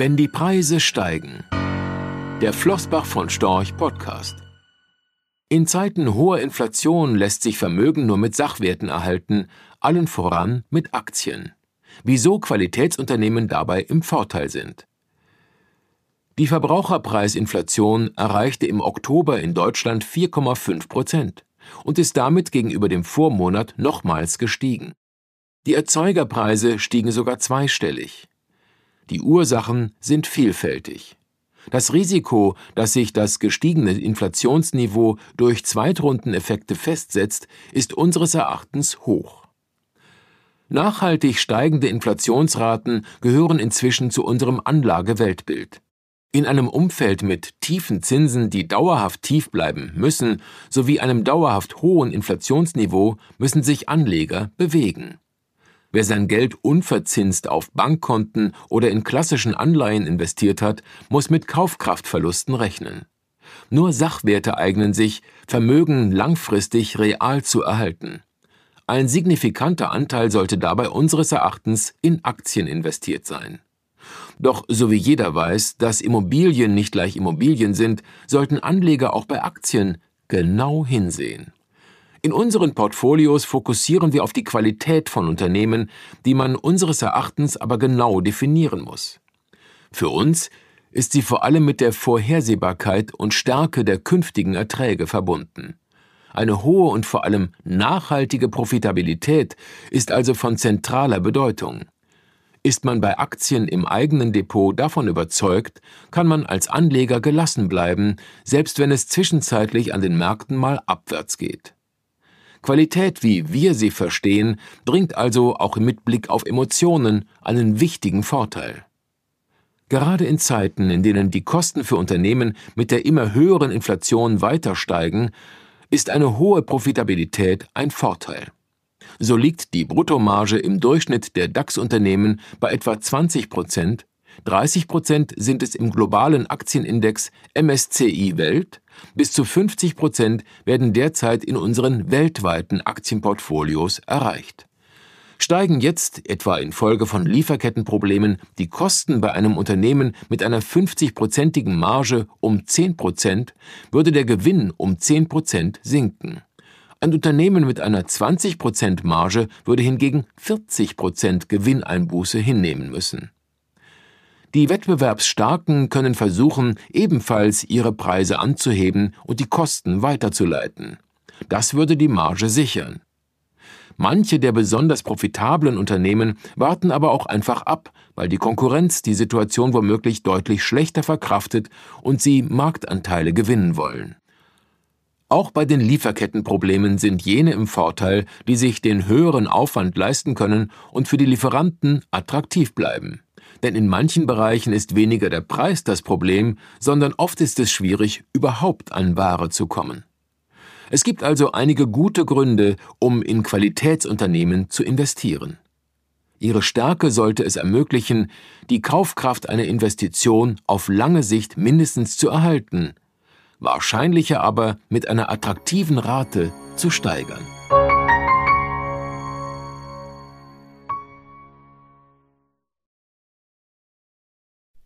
Wenn die Preise steigen. Der Flossbach von Storch Podcast. In Zeiten hoher Inflation lässt sich Vermögen nur mit Sachwerten erhalten, allen voran mit Aktien. Wieso Qualitätsunternehmen dabei im Vorteil sind. Die Verbraucherpreisinflation erreichte im Oktober in Deutschland 4,5 Prozent und ist damit gegenüber dem Vormonat nochmals gestiegen. Die Erzeugerpreise stiegen sogar zweistellig. Die Ursachen sind vielfältig. Das Risiko, dass sich das gestiegene Inflationsniveau durch Zweitrundeneffekte festsetzt, ist unseres Erachtens hoch. Nachhaltig steigende Inflationsraten gehören inzwischen zu unserem Anlageweltbild. In einem Umfeld mit tiefen Zinsen, die dauerhaft tief bleiben müssen, sowie einem dauerhaft hohen Inflationsniveau müssen sich Anleger bewegen. Wer sein Geld unverzinst auf Bankkonten oder in klassischen Anleihen investiert hat, muss mit Kaufkraftverlusten rechnen. Nur Sachwerte eignen sich, Vermögen langfristig real zu erhalten. Ein signifikanter Anteil sollte dabei unseres Erachtens in Aktien investiert sein. Doch so wie jeder weiß, dass Immobilien nicht gleich Immobilien sind, sollten Anleger auch bei Aktien genau hinsehen. In unseren Portfolios fokussieren wir auf die Qualität von Unternehmen, die man unseres Erachtens aber genau definieren muss. Für uns ist sie vor allem mit der Vorhersehbarkeit und Stärke der künftigen Erträge verbunden. Eine hohe und vor allem nachhaltige Profitabilität ist also von zentraler Bedeutung. Ist man bei Aktien im eigenen Depot davon überzeugt, kann man als Anleger gelassen bleiben, selbst wenn es zwischenzeitlich an den Märkten mal abwärts geht. Qualität, wie wir sie verstehen, bringt also auch mit Blick auf Emotionen einen wichtigen Vorteil. Gerade in Zeiten, in denen die Kosten für Unternehmen mit der immer höheren Inflation weiter steigen, ist eine hohe Profitabilität ein Vorteil. So liegt die Bruttomarge im Durchschnitt der DAX-Unternehmen bei etwa 20 Prozent, 30 Prozent sind es im globalen Aktienindex MSCI Welt bis zu 50 Prozent werden derzeit in unseren weltweiten Aktienportfolios erreicht. Steigen jetzt, etwa infolge von Lieferkettenproblemen, die Kosten bei einem Unternehmen mit einer 50-prozentigen Marge um 10 Prozent, würde der Gewinn um 10 Prozent sinken. Ein Unternehmen mit einer 20 Prozent Marge würde hingegen 40 Prozent Gewinneinbuße hinnehmen müssen. Die Wettbewerbsstarken können versuchen, ebenfalls ihre Preise anzuheben und die Kosten weiterzuleiten. Das würde die Marge sichern. Manche der besonders profitablen Unternehmen warten aber auch einfach ab, weil die Konkurrenz die Situation womöglich deutlich schlechter verkraftet und sie Marktanteile gewinnen wollen. Auch bei den Lieferkettenproblemen sind jene im Vorteil, die sich den höheren Aufwand leisten können und für die Lieferanten attraktiv bleiben denn in manchen Bereichen ist weniger der Preis das Problem, sondern oft ist es schwierig, überhaupt an Ware zu kommen. Es gibt also einige gute Gründe, um in Qualitätsunternehmen zu investieren. Ihre Stärke sollte es ermöglichen, die Kaufkraft einer Investition auf lange Sicht mindestens zu erhalten, wahrscheinlicher aber mit einer attraktiven Rate zu steigern.